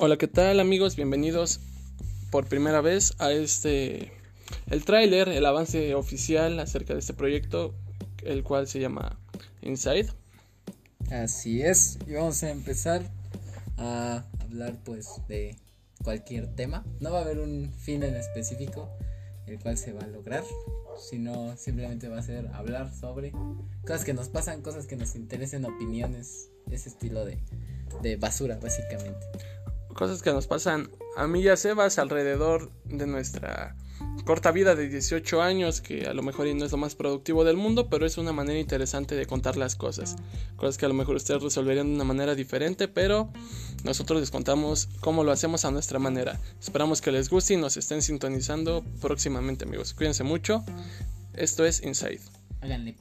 Hola, ¿qué tal amigos? Bienvenidos por primera vez a este, el tráiler, el avance oficial acerca de este proyecto, el cual se llama Inside. Así es, y vamos a empezar a hablar pues de cualquier tema. No va a haber un fin en específico el cual se va a lograr, sino simplemente va a ser hablar sobre cosas que nos pasan, cosas que nos interesen, opiniones, ese estilo de, de basura básicamente cosas que nos pasan a mí y a Sebas alrededor de nuestra corta vida de 18 años, que a lo mejor no es lo más productivo del mundo, pero es una manera interesante de contar las cosas. Cosas que a lo mejor ustedes resolverían de una manera diferente, pero nosotros les contamos cómo lo hacemos a nuestra manera. Esperamos que les guste y nos estén sintonizando próximamente, amigos. Cuídense mucho. Esto es Inside. Háganle